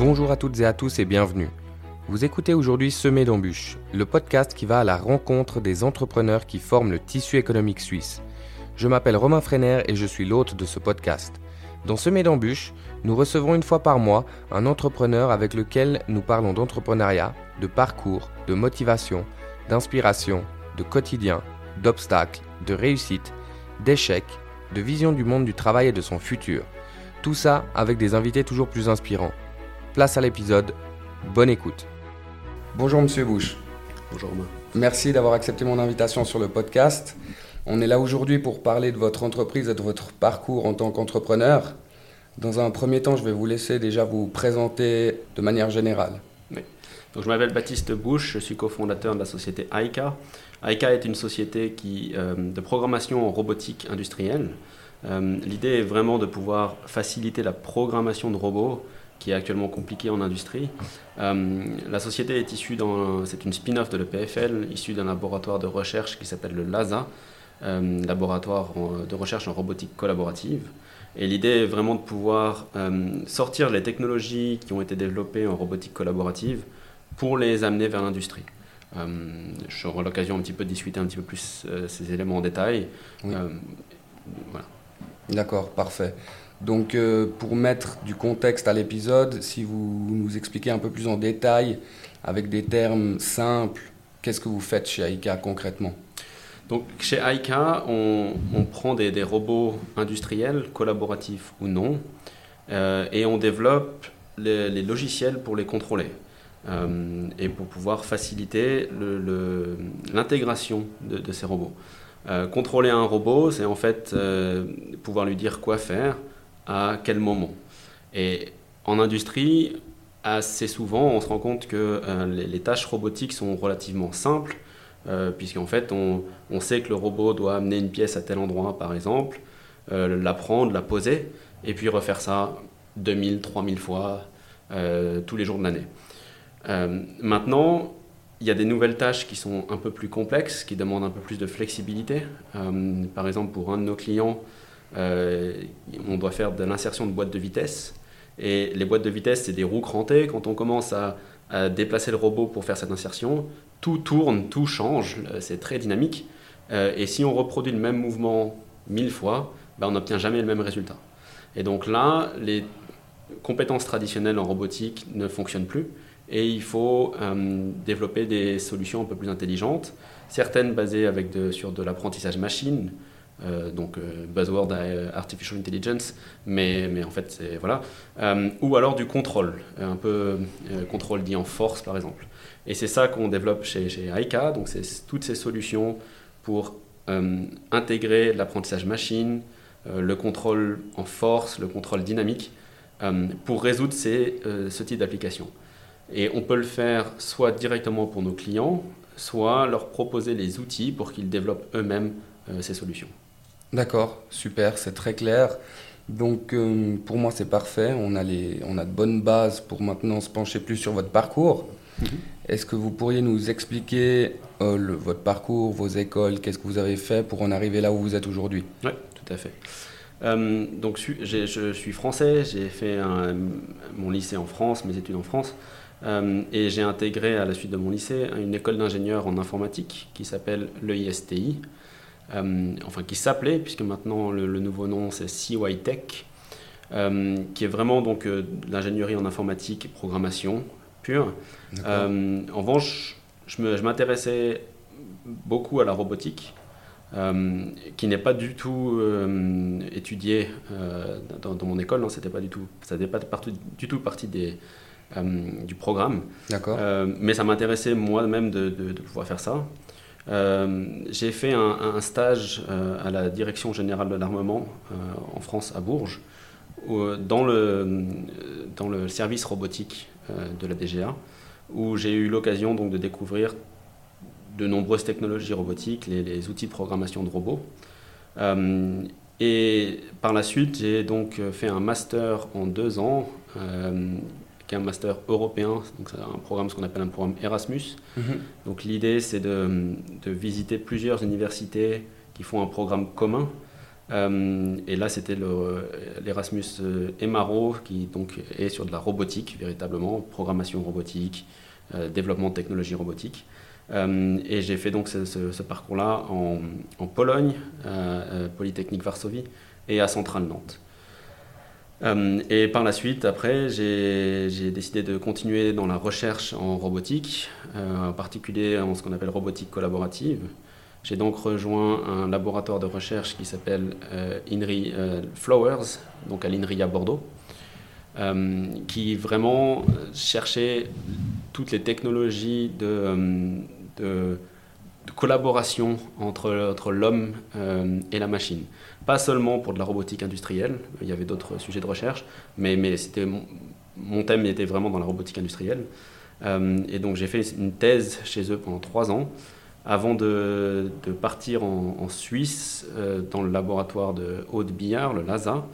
Bonjour à toutes et à tous et bienvenue. Vous écoutez aujourd'hui Semer d'embûches, le podcast qui va à la rencontre des entrepreneurs qui forment le tissu économique suisse. Je m'appelle Romain Freiner et je suis l'hôte de ce podcast. Dans Semer d'embûches, nous recevons une fois par mois un entrepreneur avec lequel nous parlons d'entrepreneuriat, de parcours, de motivation, d'inspiration, de quotidien, d'obstacles, de réussite, d'échecs, de vision du monde du travail et de son futur. Tout ça avec des invités toujours plus inspirants. Place à l'épisode, bonne écoute. Bonjour Monsieur Bush. Bonjour Romain. Merci d'avoir accepté mon invitation sur le podcast. On est là aujourd'hui pour parler de votre entreprise et de votre parcours en tant qu'entrepreneur. Dans un premier temps, je vais vous laisser déjà vous présenter de manière générale. Oui. Donc, je m'appelle Baptiste Bush, je suis cofondateur de la société AICA. AICA est une société qui, euh, de programmation en robotique industrielle. Euh, L'idée est vraiment de pouvoir faciliter la programmation de robots qui est actuellement compliquée en industrie. Euh, la société est issue dans, c'est une spin-off de l'EPFL, issue d'un laboratoire de recherche qui s'appelle le LASA, euh, laboratoire de recherche en robotique collaborative. Et l'idée est vraiment de pouvoir euh, sortir les technologies qui ont été développées en robotique collaborative pour les amener vers l'industrie. J'aurai l'occasion un petit peu de discuter un petit peu plus ces éléments en détail. voilà. D'accord, parfait. Donc euh, pour mettre du contexte à l'épisode, si vous nous expliquez un peu plus en détail, avec des termes simples, qu'est-ce que vous faites chez Aika concrètement? Donc, chez Aika, on, prend des, robots industriels, collaboratifs ou non, euh, et on développe les, logiciels pour les contrôler euh, et pour pouvoir faciliter l'intégration de, ces robots. contrôler un robot, c'est en fait pouvoir lui dire quoi faire, à quel moment. Et en industrie, assez souvent, on se rend compte que euh, les, tâches robotiques sont relativement simples, euh, puisqu'en fait, on, on, sait que le robot doit amener une pièce à tel endroit, par exemple, euh, la prendre, la poser, et puis refaire ça 2000, 3000 fois tous les jours de l'année. maintenant, il y a des nouvelles tâches qui sont un peu plus complexes, qui demandent un peu plus de flexibilité. par exemple, pour un de nos clients, on doit faire de l'insertion de boîtes de vitesse. Et les boîtes de vitesse, c'est des roues crantées. Quand on commence à, déplacer le robot pour faire cette insertion, tout tourne, tout change, euh, c'est très dynamique. Euh, et si on reproduit le même mouvement mille fois, ben, on n'obtient jamais le même résultat. Et donc là, les compétences traditionnelles en robotique ne fonctionnent plus. Et il faut développer des solutions un peu plus intelligentes, certaines basées avec sur de l'apprentissage machine, euh, donc euh, buzzword euh, artificial intelligence, mais, en fait c'est voilà, ou alors du contrôle, un peu contrôle dit en force par exemple. Et c'est ça qu'on développe chez, chez donc c'est toutes ces solutions pour intégrer l'apprentissage machine, le contrôle en force, le contrôle dynamique, pour résoudre ces, ce type d'application. Et on peut le faire soit directement pour nos clients, soit leur proposer les outils pour qu'ils développent eux-mêmes ces solutions. D'accord, super, c'est très clair. Donc euh, pour moi c'est parfait, on a, les, on a de bonnes bases pour maintenant se pencher plus sur votre parcours. Mhm. Est-ce que vous pourriez nous expliquer euh, votre parcours, vos écoles, qu'est-ce que vous avez fait pour en arriver là où vous êtes aujourd'hui? Oui, tout à fait. Euh, donc je suis français, j'ai fait mon lycée en France, mes études en France, et j'ai intégré à la suite de mon lycée une école d'ingénieur en informatique qui s'appelle l'EISTI, enfin qui s'appelait, puisque maintenant le, nouveau nom c'est CY Tech, euh, qui est vraiment donc euh, l'ingénierie en informatique et programmation pure. en revanche, je m'intéressais beaucoup à la robotique. qui n'est pas du tout étudiée dans, mon école, non, c'était pas du tout, ça n'était pas du tout partie des, du programme. D'accord. mais ça m'intéressait moi-même de, de, pouvoir faire ça. Euh, j'ai fait un, stage euh, à la Direction générale de l'armement euh, en France, à Bourges, dans, le, service robotique de la DGA, où j'ai eu l'occasion donc de découvrir de nombreuses technologies robotiques, les outils de programmation de robots. et par la suite, j'ai donc fait un master en deux ans qui est un master européen, donc c'est un programme, ce qu'on appelle un programme Erasmus. Mhm. Donc l'idée, c'est de, de, visiter plusieurs universités qui font un programme commun et là, c'était l'Erasmus Emaro, qui donc est sur de la robotique, véritablement, programmation robotique, développement de technologies robotiques. et j'ai fait donc ce, parcours-là en, en, Pologne, Polytechnique Varsovie, et à Centrale Nantes. Euh, et par la suite, après, j'ai décidé de continuer dans la recherche en robotique, euh, en particulier en ce qu'on appelle robotique collaborative. J'ai donc rejoint un laboratoire de recherche qui s'appelle euh, INRI Flowers, donc à l'INRI à Bordeaux, qui vraiment cherchait toutes les technologies de, collaboration entre, entre l'homme et la machine pas seulement pour de la robotique industrielle, il y avait d'autres sujets de recherche, mais, mais mon, thème était vraiment dans la robotique industrielle. Euh, et donc j'ai fait une thèse chez eux pendant trois ans, avant de, de partir en, Suisse, euh, dans le laboratoire de Haute-Billard, le LASA,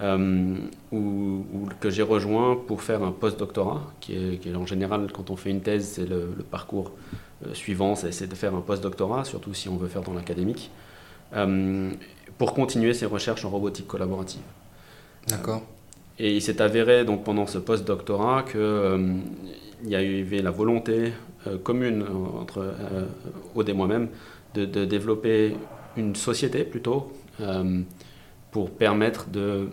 euh, où, que j'ai rejoint pour faire un post-doctorat, qui est, en général, quand on fait une thèse, c'est le, parcours suivant, c'est de faire un post-doctorat, surtout si on veut faire dans l'académique pour continuer ses recherches en robotique collaborative. D'accord. Et il s'est avéré donc pendant ce post-doctorat qu'il euh, y avait la volonté euh, commune entre euh, Aude et moi-même de, développer une société plutôt pour permettre de,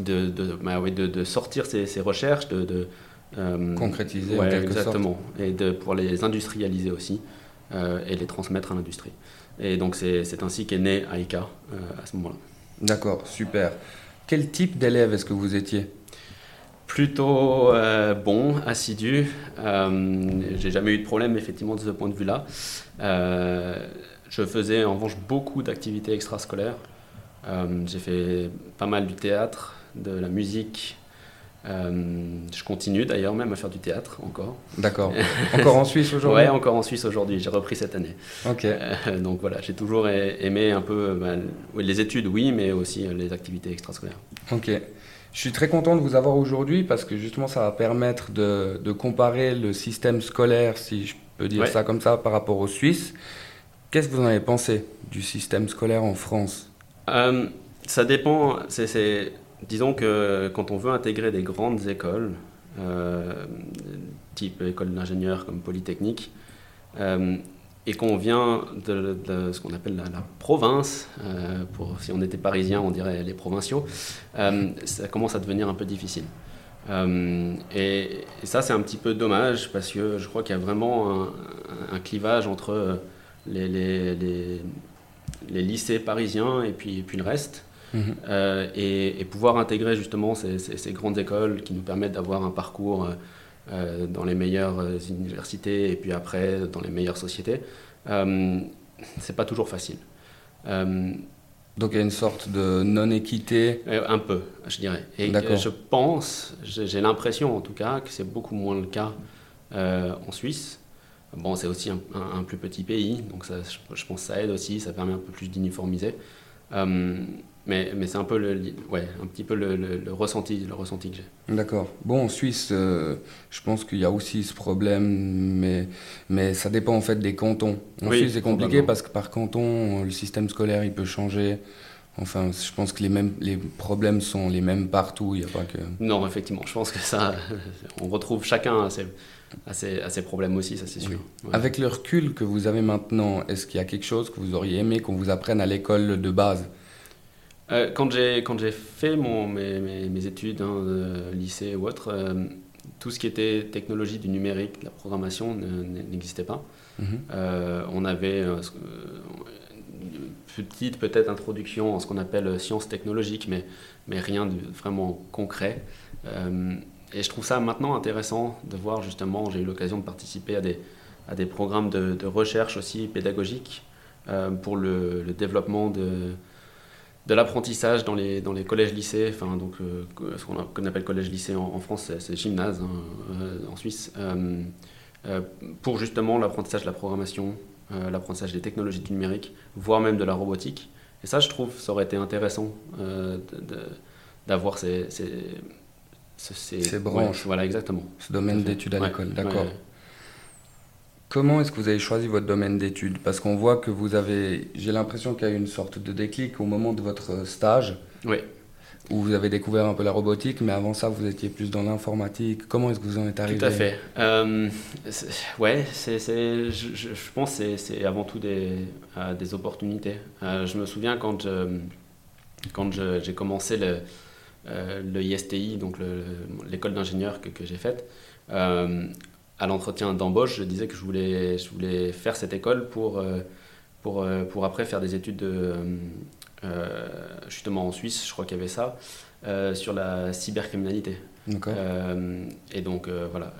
de, de, bah de sortir ces, recherches, de, concrétiser en quelque exactement, et de pour les industrialiser aussi et les transmettre à l'industrie. Et donc c'est ainsi qu'est né Aika euh, à ce moment-là. D'accord, super. Quel type d'élève est-ce que vous étiez? Plutôt euh, bon, assidu. Euh, J'ai jamais eu de problème effectivement de ce point de vue-là. Euh, je faisais en revanche beaucoup d'activités extrascolaires. J'ai fait pas mal du théâtre, de la musique, euh, je continue d'ailleurs même à faire du théâtre encore. D'accord. Encore en Suisse aujourd'hui Ouais, encore en Suisse aujourd'hui. J'ai repris cette année. Ok. Euh, donc voilà, j'ai toujours aimé un peu bah, les études, oui, mais aussi euh, les activités extrascolaires. Ok. Je suis très content de vous avoir aujourd'hui parce que justement ça va permettre de, de, comparer le système scolaire, si je peux dire ça comme ça, par rapport aux Suisses. Qu'est-ce que vous en avez pensé du système scolaire en France? Ça dépend. C'est disons que quand on veut intégrer des grandes écoles, euh, type école d'ingénieur comme Polytechnique, euh, et qu'on vient de, ce qu'on appelle la, province, euh, pour, si on était parisien, on dirait les provinciaux, ça commence à devenir un peu difficile. Et, ça, c'est un petit peu dommage parce que je crois qu'il y a vraiment un, clivage entre les, lycées parisiens et puis le reste. Euh, et, pouvoir intégrer justement ces, grandes écoles qui nous permettent d'avoir un parcours euh, euh, dans les meilleures universités et puis après dans les meilleures sociétés, c'est pas toujours facile. Donc il y a une sorte de non-équité? Un peu, je dirais. Et je pense, j'ai l'impression en tout cas, que c'est beaucoup moins le cas en Suisse. Bon, c'est aussi un, plus petit pays, donc ça, je, pense que ça aide aussi, ça permet un peu plus d'uniformiser. Mais, mais c'est un peu le, ouais, un petit peu le, le, ressenti, le ressenti que j'ai. D'accord. Bon, en Suisse, euh, je pense qu'il y a aussi ce problème, mais, mais ça dépend en fait des cantons. En Suisse, c'est compliqué parce que par canton, le système scolaire, il peut changer. Enfin, je pense que les, mêmes, les problèmes sont les mêmes partout. Il y a pas que... Non, effectivement. Je pense que ça, on retrouve chacun à ses, à ses, à ses problèmes aussi, ça c'est sûr. Avec le recul que vous avez maintenant, est-ce qu'il y a quelque chose que vous auriez aimé qu'on vous apprenne à l'école de base? Euh, quand j'ai fait mon, mes, mes, études, hein, lycée ou autre, euh, tout ce qui était technologie du numérique, de la programmation n'existait pas. Mhm. Euh, on avait une petite peut-être introduction en ce qu'on appelle sciences technologiques, mais, mais rien de vraiment concret. et je trouve ça maintenant intéressant de voir justement, j'ai eu l'occasion de participer à des, à des programmes de, de recherche aussi pédagogiques pour le, le développement de de l'apprentissage dans les, dans les collèges-lycées, enfin, donc, euh, ce qu'on appelle collège-lycée en, France, c'est gymnase hein, euh, en Suisse, euh, pour justement l'apprentissage de la programmation, l'apprentissage des technologies du numérique, voire même de la robotique. Et ça, je trouve, ça aurait été intéressant d'avoir ces, ces, ces, branches. voilà, exactement. Ce domaine d'études à l'école, d'accord. Comment est-ce que vous avez choisi votre domaine d'études? Parce qu'on voit que vous avez, j'ai l'impression qu'il y a eu une sorte de déclic au moment de votre stage. Oui. Où vous avez découvert un peu la robotique, mais avant ça, vous étiez plus dans l'informatique. Comment est-ce que vous en êtes arrivé? Tout à fait. Euh, ouais, c'est, je, je, pense que c'est avant tout des, euh, des opportunités. Euh, je me souviens quand, quand j'ai commencé le, le ISTI, donc l'école d'ingénieur que, que j'ai faite, à l'entretien d'embauche, je disais que je voulais, je voulais faire cette école pour, euh, pour, euh, pour après faire des études de, euh, justement en Suisse, je crois qu'il y avait ça, sur la cybercriminalité. et donc voilà.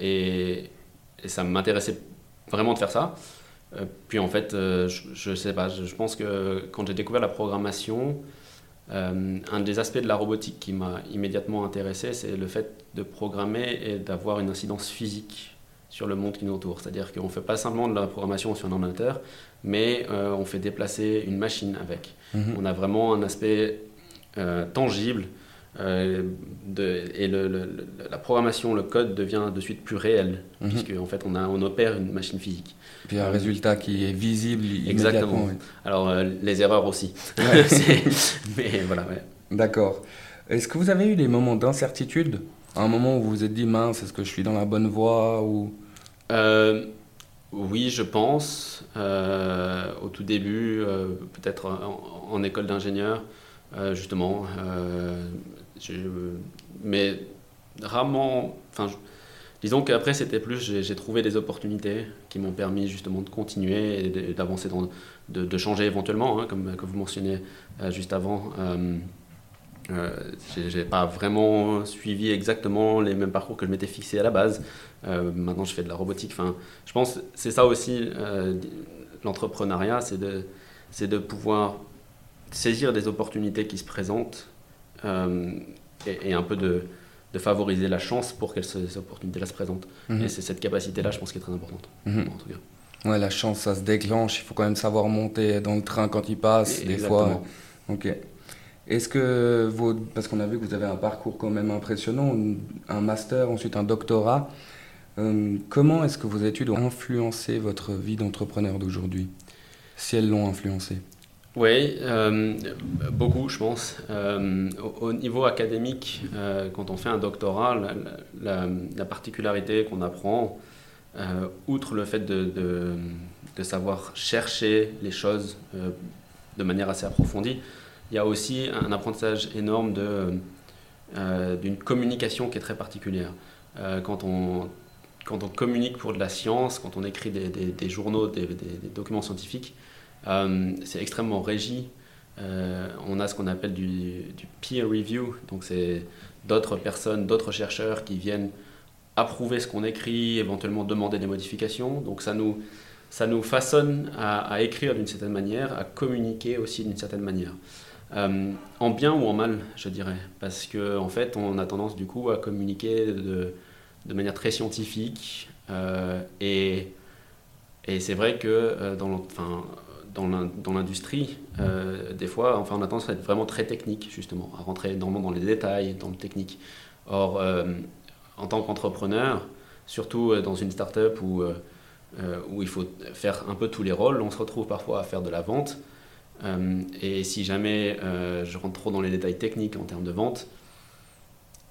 Et, ça m'intéressait vraiment de faire ça. puis en fait, je, ne sais pas, je, pense que quand j'ai découvert la programmation, un des aspects de la robotique qui m'a immédiatement intéressé, c'est le fait de programmer et d'avoir une incidence physique sur le monde qui nous entoure. C'est-à-dire qu'on ne fait pas simplement de la programmation sur un ordinateur, mais euh, on fait déplacer une machine avec. Mhm. On a vraiment un aspect euh, tangible euh, de, et le, la programmation, le code devient de suite plus réel, mhm. puisque en fait on, a, on opère une machine physique. Puis un résultat qui est visible Exactement. Alors les erreurs aussi. mais voilà. D'accord. Est-ce que vous avez eu des moments d'incertitude? Un moment où vous vous êtes dit, mince, est-ce que je suis dans la bonne voie ou... Euh, oui, je pense. Euh, au tout début, euh, peut-être en, école d'ingénieur, justement. mais rarement. Enfin, disons qu'après, c'était plus. J'ai trouvé des opportunités qui m'ont permis justement de continuer et d'avancer, de, de, changer éventuellement, hein, comme, comme vous mentionnez juste avant. Euh, j'ai pas vraiment suivi exactement les mêmes parcours que je m'étais fixé à la base. Euh, maintenant, je fais de la robotique. Enfin, je pense que c'est ça aussi euh, l'entrepreneuriat, c'est de, c'est de pouvoir saisir des opportunités qui se présentent et, un peu de, de, favoriser la chance pour que ces opportunités-là se présentent. Mhm. Et c'est cette capacité-là, je pense, qui est très importante. Mhm. En tout cas. Ouais, la chance, ça se déclenche. Il faut quand même savoir monter dans le train quand il passe. des fois. Ok. Est-ce que vous, parce qu'on a vu que vous avez un parcours quand même impressionnant, un master, ensuite un doctorat, euh, comment est-ce que vos études ont influencé votre vie d'entrepreneur d'aujourd'hui? Si elles l'ont influencé Oui, euh, beaucoup je pense. Euh, au, niveau académique, quand on fait un doctorat, la, particularité qu'on apprend, outre le fait de, savoir chercher les choses de manière assez approfondie, il y a aussi un apprentissage énorme euh, d'une communication qui est très particulière. Euh, quand, on, quand on communique pour de la science, quand on écrit des, journaux, des, documents scientifiques, euh, c'est extrêmement régi. on a ce qu'on appelle du, peer review, donc c'est d'autres personnes, d'autres chercheurs qui viennent approuver ce qu'on écrit, éventuellement demander des modifications. Donc ça nous, ça nous façonne à, écrire d'une certaine manière, à communiquer aussi d'une certaine manière. Euh, en bien ou en mal, je dirais. Parce qu'en en fait, on a tendance du coup à communiquer de, manière très scientifique. Euh, et, et c'est vrai que euh, dans, enfin, dans l'industrie, des fois, enfin, on a tendance à être vraiment très technique, justement, à rentrer énormément dans les détails, dans le technique. Or, en tant qu'entrepreneur, surtout dans une start-up où, où il faut faire un peu tous les rôles, on se retrouve parfois à faire de la vente. Euh, et si jamais euh, je rentre trop dans les détails techniques en termes de vente,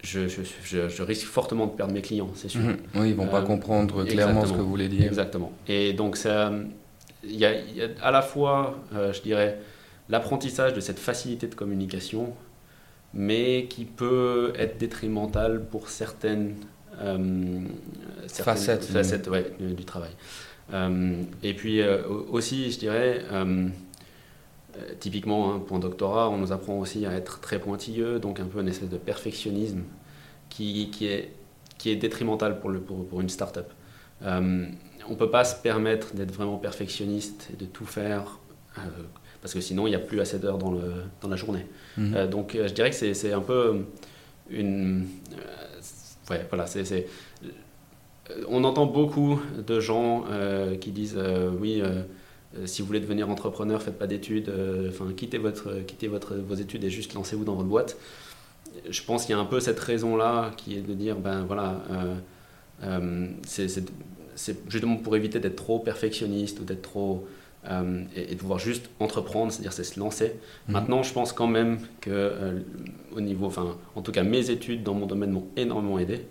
je, je, risque fortement de perdre mes clients, c'est sûr. Mhm. Oui, ils vont pas euh, comprendre clairement ce que vous voulez dire. Exactement. Et donc, il y, a à la fois, je dirais, l'apprentissage de cette facilité de communication, mais qui peut être détrimental pour certaines, facettes, facettes ouais, du, travail. et puis aussi, je dirais, euh, typiquement, hein, pour un doctorat, on nous apprend aussi à être très pointilleux, donc un peu une espèce de perfectionnisme qui, qui, est, qui est détrimental pour, le, pour, pour une start-up. Euh, on ne peut pas se permettre d'être vraiment perfectionniste et de tout faire, euh, parce que sinon, il n'y a plus assez d'heures dans, le, dans la journée. Mhm. donc, je dirais que c'est un peu une. ouais, voilà, c'est. On entend beaucoup de gens qui disent oui euh, si vous voulez devenir entrepreneur, faites pas d'études, euh, enfin quittez, votre, quittez votre, vos études et juste lancez-vous dans votre boîte. Je pense qu'il y a un peu cette raison-là qui est de dire, ben voilà, euh, c'est justement pour éviter d'être trop perfectionniste ou d'être trop euh, et, de pouvoir juste entreprendre, c'est-à-dire c'est se lancer. Mhm. Maintenant, je pense quand même que euh, au niveau, enfin, en tout cas, mes études dans mon domaine m'ont énormément aidé.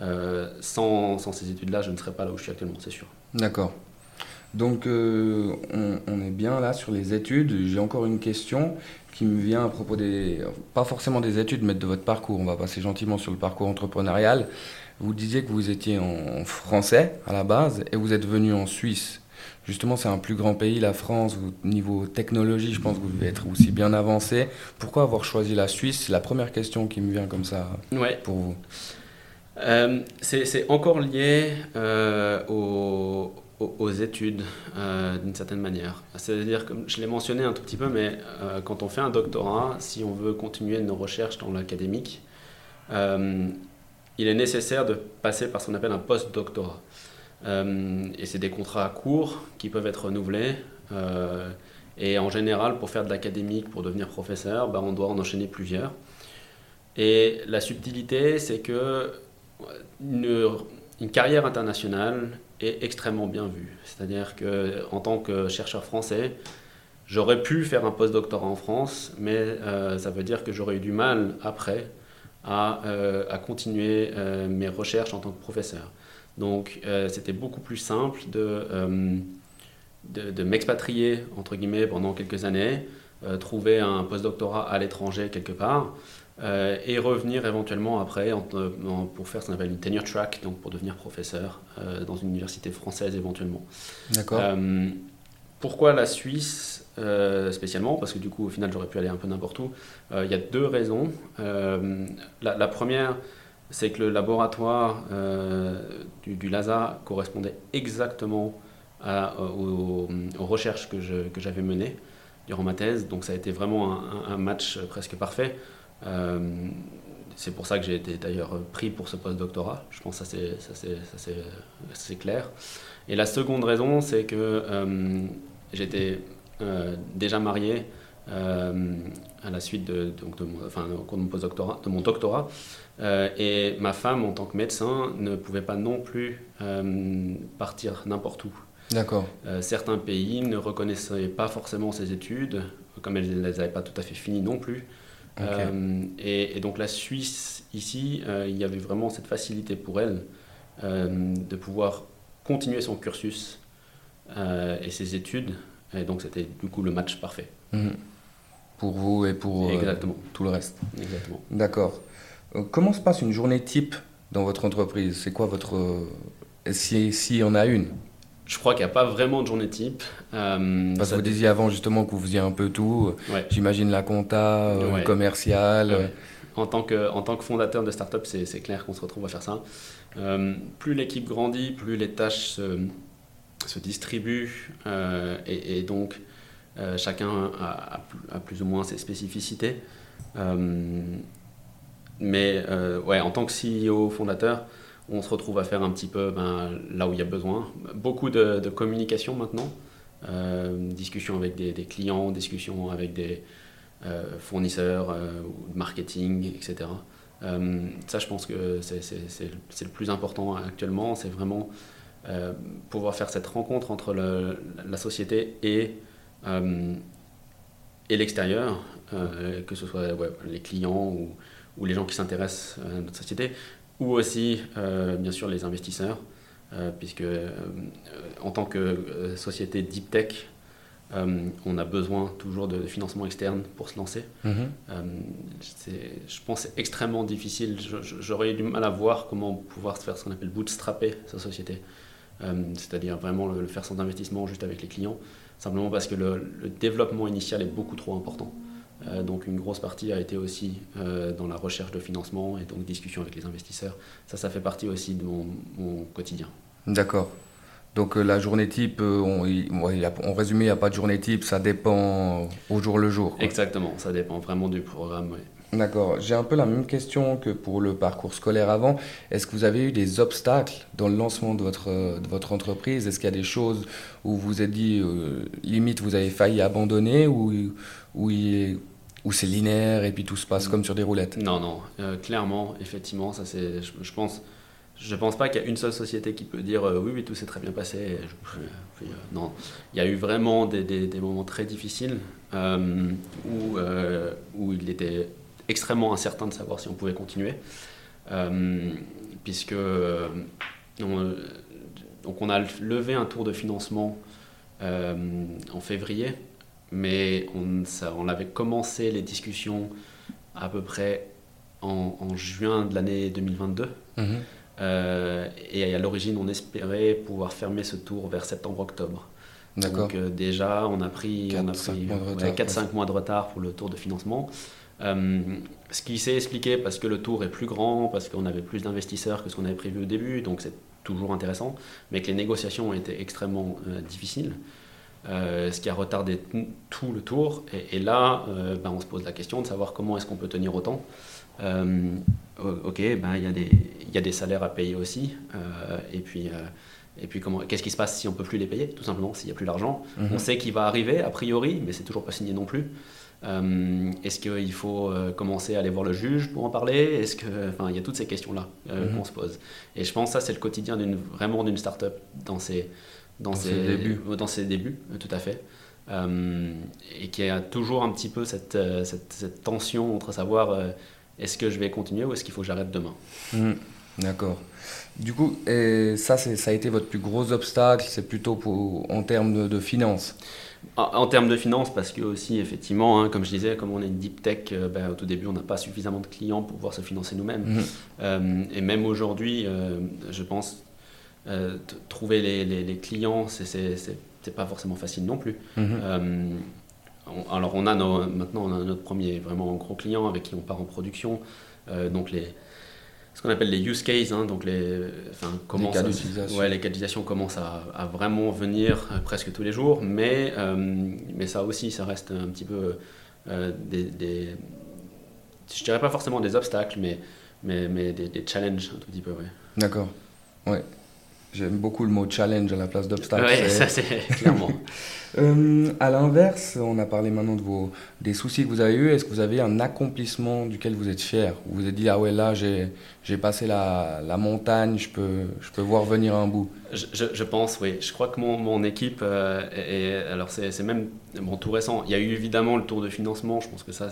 Euh, sans, sans, ces études-là, je ne serais pas là où je suis actuellement, c'est sûr. D'accord. Donc, on, on, est bien là sur les études. J'ai encore une question qui me vient à propos des, pas forcément des études, mais de votre parcours. On va passer gentiment sur le parcours entrepreneurial. Vous disiez que vous étiez en français à la base et vous êtes venu en Suisse justement, c'est un plus grand pays, la France, au niveau technologie, je pense que vous devez être aussi bien avancé. Pourquoi avoir choisi la Suisse? C'est la première question qui me vient comme ça pour vous. Euh, c'est encore lié euh, aux, études, euh, d'une certaine manière. C'est-à-dire, comme je l'ai mentionné un tout petit peu, mais quand on fait un doctorat, si on veut continuer nos recherches dans l'académique, il est nécessaire de passer par ce qu'on appelle un post-doctorat. Euh, et c'est des contrats courts qui peuvent être renouvelés. Euh, et en général, pour faire de l'académique, pour devenir professeur, ben, on doit en enchaîner plusieurs. Et la subtilité, c'est que une, carrière internationale est extrêmement bien vue. C'est-à-dire qu'en tant que chercheur français, j'aurais pu faire un post-doctorat en France, mais euh, ça veut dire que j'aurais eu du mal après à, à continuer mes recherches en tant que professeur. Donc euh, c'était beaucoup plus simple euh, de, de, m'expatrier, entre guillemets, pendant quelques années, euh, trouver un postdoctorat à l'étranger quelque part, et revenir éventuellement après pour faire ce qu'on appelle une tenure track, donc pour devenir professeur dans une université française éventuellement. D'accord. Pourquoi la Suisse spécialement? Parce que du coup, au final, j'aurais pu aller un peu n'importe où. Il y a deux raisons. La, la, première, c'est que le laboratoire euh, du, LASA correspondait exactement aux, recherches que, j'avais menées durant ma thèse. Donc ça a été vraiment un, match presque parfait. Euh, c'est pour ça que j'ai été d'ailleurs pris pour ce post-doctorat. Je pense que ça c'est clair. Et la seconde raison, c'est que euh, j'étais déjà marié à la suite de, donc de, mon, enfin, de mon, de mon doctorat. Euh, et ma femme, en tant que médecin, ne pouvait pas non plus euh, partir n'importe où. D'accord. Euh, certains pays ne reconnaissaient pas forcément ses études, comme elles ne les avaient pas tout à fait finies non plus. Et, et, donc la Suisse, ici, il y avait vraiment cette facilité pour elle de pouvoir continuer son cursus et ses études. Et donc c'était du coup le match parfait. Mhm. Pour vous et pour tout le reste. Exactement. D'accord. Euh, comment se passe une journée type dans votre entreprise? C'est quoi votre. Euh, s'il si y en a une? Je crois qu'il n'y a pas vraiment de journée type. Euh, Parce que vous disiez avant justement que vous faisiez un peu tout. J'imagine la compta, le commercial. En, tant que, en tant que fondateur de start-up, c'est clair qu'on se retrouve à faire ça. Plus l'équipe grandit, plus les tâches se, distribuent et, donc chacun a, plus ou moins ses spécificités. Mais euh, ouais, en tant que CEO fondateur, on se retrouve à faire un petit peu ben, là où il y a besoin. Beaucoup de, communication maintenant, euh, discussion avec des, clients, discussion avec des euh, fournisseurs, marketing, etc. ça, je pense que c'est le plus important actuellement. C'est vraiment pouvoir faire cette rencontre entre la société et, et l'extérieur, que ce soit les clients ou les gens qui s'intéressent à notre société, ou aussi, euh, bien sûr, les investisseurs, euh, puisque euh, en tant que société deep tech, on a besoin toujours de financement externe pour se lancer. Mhm. je pense que c'est extrêmement difficile. J'aurais eu du mal à voir comment pouvoir faire ce qu'on appelle bootstrapper sa société. C'est-à-dire vraiment le, faire sans investissement juste avec les clients, simplement parce que le développement initial est beaucoup trop important. Euh, donc une grosse partie a été aussi euh, dans la recherche de financement et donc discussion avec les investisseurs. Ça, ça fait partie aussi de mon, quotidien. D'accord. Donc euh, la journée type, on, on résumé, il n'y a pas de journée type, ça dépend au jour le jour. Exactement, ça dépend vraiment du programme. D'accord. J'ai un peu la même question que pour le parcours scolaire avant. Est-ce que vous avez eu des obstacles dans le lancement de votre, de votre entreprise? Est-ce qu'il y a des choses où vous vous êtes dit, limite, vous avez failli abandonner ou, ou ou c'est linéaire et puis tout se passe comme sur des roulettes? Non, non, euh, clairement, effectivement, ça c'est, je, pense, je pense pas qu'il y a une seule société qui peut dire oui, oui, tout s'est très bien passé. non, il y a eu vraiment des, moments très difficiles où, où il était extrêmement incertain de savoir si on pouvait continuer. puisque on, donc on a levé un tour de financement en février mais on, avait commencé les discussions à peu près en, juin de l'année 2022. Mhm. Euh, et à l'origine, on espérait pouvoir fermer ce tour vers septembre-octobre. Donc euh, déjà, on a pris 4-5 mois, de retard pour le tour de financement. Euh, ce qui s'est expliqué parce que le tour est plus grand, parce qu'on avait plus d'investisseurs que ce qu'on avait prévu au début, donc c'est toujours intéressant, mais que les négociations ont été extrêmement difficiles. Ce qui a retardé tout le tour. Et, là, ben, on se pose la question de savoir comment est-ce qu'on peut tenir autant. Euh, ok, ben, il y, y, a des salaires à payer aussi. et puis, et puis qu'est-ce qui se passe si on ne peut plus les payer, tout simplement, s'il n'y a plus d'argent mhm. On sait qu'il va arriver, a priori, mais c'est toujours pas signé non plus. Est-ce qu'il faut commencer à aller voir le juge pour en parler? Est-ce que, enfin, il y a toutes ces questions-là mhm. qu'on se pose. Et je pense que ça, c'est le quotidien d'une vraiment d'une start-up dans ces dans, ses, débuts. Dans ses débuts, euh, tout à fait. Euh, et qui a toujours un petit peu cette, euh, cette, tension entre savoir est-ce que je vais continuer ou est-ce qu'il faut que j'arrête demain. Mmh, d'accord. Du coup, et ça, ça a été votre plus gros obstacle, c'est plutôt pour, en termes de, finances en, termes de finances, parce que aussi, effectivement, hein, comme je disais, comme on est une deep tech, ben, au tout début, on n'a pas suffisamment de clients pour pouvoir se financer nous-mêmes. Mmh. et même aujourd'hui, je pense euh, trouver les, les, clients, c'est pas forcément facile non plus. Mhm. Euh, alors on a maintenant on a notre premier vraiment gros client avec qui on part en production, euh, donc les ce qu'on appelle les use cases, hein, donc les, enfin, comment cas d'utilisation. Ouais, les cas d'utilisation commencent à, à, vraiment venir presque tous les jours, mais, mais ça aussi, ça reste un petit peu des, des, je dirais pas forcément des obstacles, mais, mais, mais des, des challenges un tout petit peu, ouais. D'accord, ouais. J'aime beaucoup le mot challenge à la place d'obstacle. Oui, ça c'est clairement. euh, à l'inverse, on a parlé maintenant de vos, des soucis que vous avez eus. Est-ce que vous avez un accomplissement duquel vous êtes fier? Vous vous êtes dit, ah ouais, là j'ai passé la, la, montagne, je peux, je peux voir venir un bout je, je, pense, oui. Je crois que mon, mon équipe, euh, est, alors c'est même bon, tout récent. Il y a eu évidemment le tour de financement. Je pense que ça,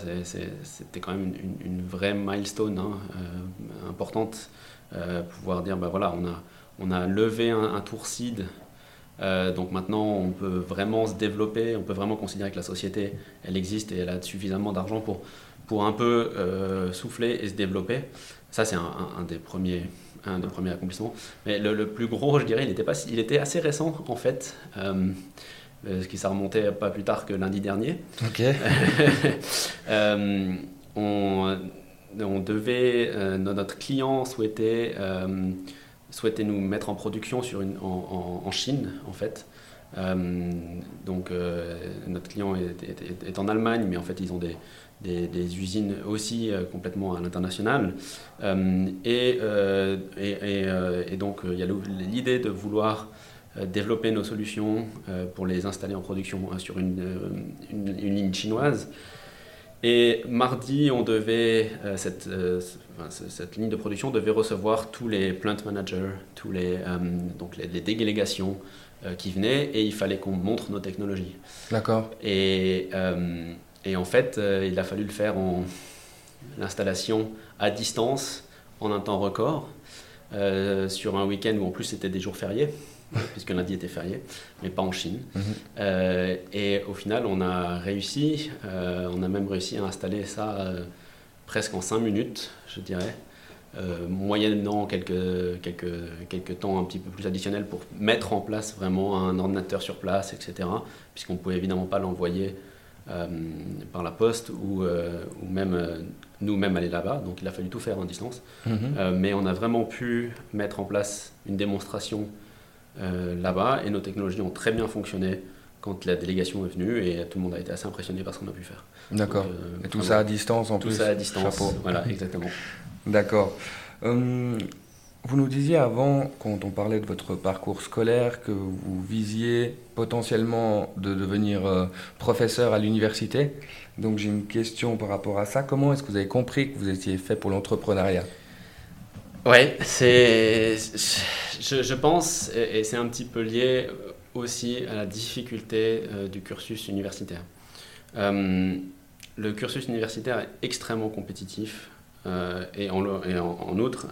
c'était quand même une, une, vraie milestone hein, euh, importante. Euh, pouvoir dire, bah voilà, on a on a levé un, tour seed. Euh, donc maintenant, on peut vraiment se développer, on peut vraiment considérer que la société, elle existe et elle a suffisamment d'argent pour, pour un peu euh, souffler et se développer. Ça, c'est un, des premiers, un des premiers accomplissements. Mais le, plus gros, je dirais, il était, pas, il était assez récent, en fait. Euh, ce qui s'est remonté pas plus tard que lundi dernier. Ok. on, on, devait, notre client souhaitait souhaitait nous mettre en production sur une, en, Chine, en fait. Euh, donc euh, notre client est, en Allemagne, mais en fait ils ont des, des, usines aussi euh, complètement à l'international. Et, et, donc il y a l'idée de vouloir développer nos solutions pour les installer en production sur une, une, une ligne chinoise. Et mardi, on devait, euh, cette, euh, cette, ligne de production devait recevoir tous les plant managers, tous les, euh, donc les, délégations qui venaient et il fallait qu'on montre nos technologies. D'accord. Et, et, en fait, il a fallu le faire en l'installation à distance en un temps record sur un week-end où en plus c'était des jours fériés. puisque lundi était férié, mais pas en Chine. Mhm. Euh, et au final, on a réussi, euh, on a même réussi à installer ça euh, presque en 5 minutes, je dirais, moyennant quelques, quelques, quelques temps un petit peu plus additionnels pour mettre en place vraiment un ordinateur sur place, etc., puisqu'on ne pouvait évidemment pas l'envoyer par la poste ou, ou même nous-mêmes aller là-bas, donc il a fallu tout faire en distance. Mhm. mais on a vraiment pu mettre en place une démonstration là-bas et nos technologies ont très bien fonctionné quand la délégation est venue et tout le monde a été assez impressionné par ce qu'on a pu faire. D'accord. Euh, et tout ça à distance en plus Tout ça à distance. Voilà, exactement. D'accord. Hum, vous nous disiez avant, quand on parlait de votre parcours scolaire, que vous visiez potentiellement de devenir euh, professeur à l'université. Donc j'ai une question par rapport à ça. Comment est-ce que vous avez compris que vous étiez fait pour l'entrepreneuriat? Ouais, c'est, je, pense, et, c'est un petit peu lié aussi à la difficulté euh, du cursus universitaire. Euh, le cursus universitaire est extrêmement compétitif euh, et, en, outre,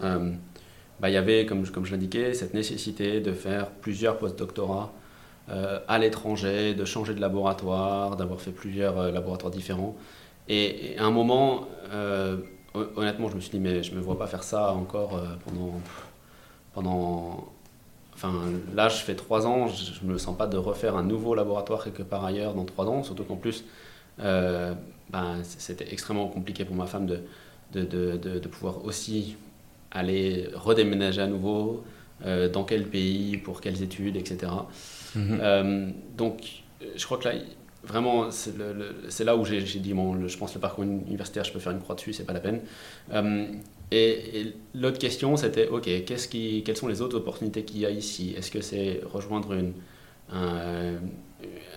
bah, il y avait, comme, je l'indiquais, cette nécessité de faire plusieurs post-doctorats à l'étranger, de changer de laboratoire, d'avoir fait plusieurs laboratoires différents. Et, à un moment, honnêtement, je me suis dit, mais je ne me vois pas faire ça encore pendant, pendant Enfin, là, je fais trois ans, je ne me sens pas de refaire un nouveau laboratoire quelque part ailleurs dans trois ans, surtout qu'en plus, euh, ben, c'était extrêmement compliqué pour ma femme de, de, de, de, pouvoir aussi aller redéménager à nouveau, euh, dans quel pays, pour quelles études, etc. Mhm. Euh, donc, je crois que là, vraiment, c'est là où j'ai dit, bon, je pense que le parcours universitaire, je peux faire une croix dessus, c'est pas la peine. Et, l'autre question, c'était, OK, qui, quelles sont les autres opportunités qu'il y a ici? Est-ce que c'est rejoindre une,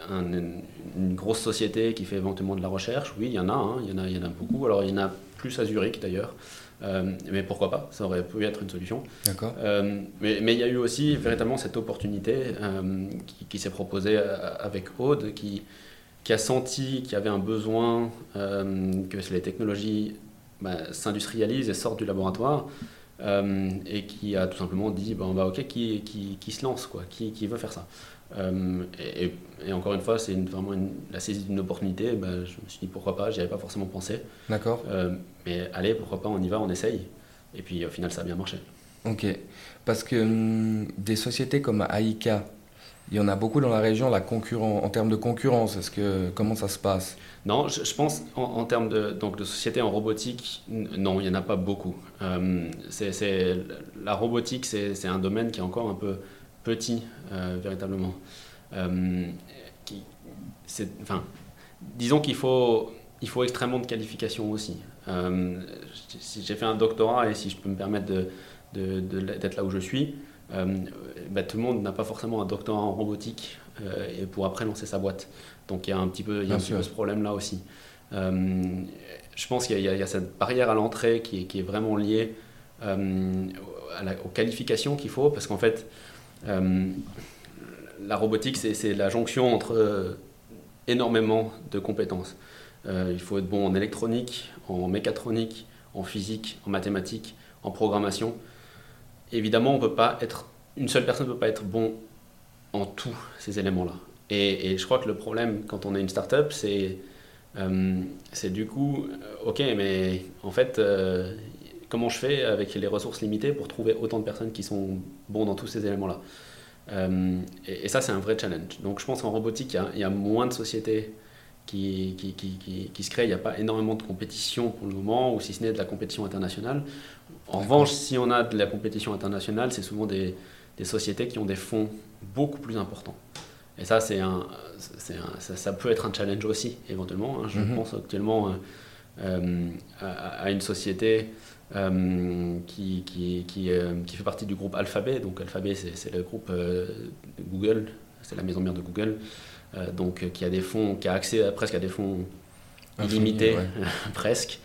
une, grosse société qui fait éventuellement de la recherche? Oui, il y en a, hein, il, y en a il y en a beaucoup. Alors, il y en a plus à Zurich d'ailleurs. Euh, mais pourquoi pas? Ça aurait pu être une solution. D'accord. Euh, mais, mais, il y a eu aussi véritablement cette opportunité euh, qui, qui s'est proposée avec Aude, qui, qui a senti qu'il y avait un besoin, que les technologies bah, s'industrialise et sort du laboratoire euh, et qui a tout simplement dit bon, bah, ok qui, qui, qui, se lance quoi qui, qui veut faire ça. Euh, et, et, encore une fois c'est vraiment la saisie d'une opportunité bah, je me suis dit pourquoi pas j'y avais pas forcément pensé. D'accord. Euh, mais allez pourquoi pas on y va on essaye. Et puis au final ça a bien marché. Ok. Parce que hum, des sociétés comme Aika il y en a beaucoup dans la région en termes de concurrence est-ce que comment ça se passe? Non, je, pense en, termes de, donc de société en robotique, non, il n'y en a pas beaucoup. Euh, la robotique, c'est, un domaine qui est encore un peu petit, euh, véritablement. Euh, enfin, disons qu'il faut, il faut extrêmement de qualifications aussi. si j'ai fait un doctorat et si je peux me permettre d'être là où je suis, bah, tout le monde n'a pas forcément un doctorat en robotique et pour après lancer sa boîte. Donc il y a un petit peu, il y a un peu ce problème-là aussi. Euh, je pense qu'il y, a cette barrière à l'entrée qui, qui, est vraiment liée euh, aux qualifications qu'il faut, parce qu'en fait, euh, la robotique, c'est la jonction entre énormément de compétences. il faut être bon en électronique, en mécatronique, en physique, en mathématiques, en programmation. Évidemment, une seule personne ne peut pas être bon en tous ces éléments-là. Et, je crois que le problème quand on est une start-up, c'est euh, du coup, euh, ok, mais en fait, euh, comment je fais avec les ressources limitées pour trouver autant de personnes qui sont bons dans tous ces éléments-là? Et, ça, c'est un vrai challenge. Donc je pense qu'en robotique, il y, a moins de sociétés qui, se créent. Il n'y a pas énormément de compétition pour le moment, ou si ce n'est de la compétition internationale. En revanche, si on a de la compétition internationale, c'est souvent des, des sociétés qui ont des fonds beaucoup plus importants. Et ça, c'est un, un ça, peut être un challenge aussi, éventuellement. Hein. Je mhm. pense actuellement euh, euh, à, une société euh, qui, qui, qui, qui, fait partie du groupe Alphabet. Donc Alphabet, c'est le groupe Google, c'est la maison mère de Google, donc qui a des fonds, qui a accès presque à des fonds illimités, presque.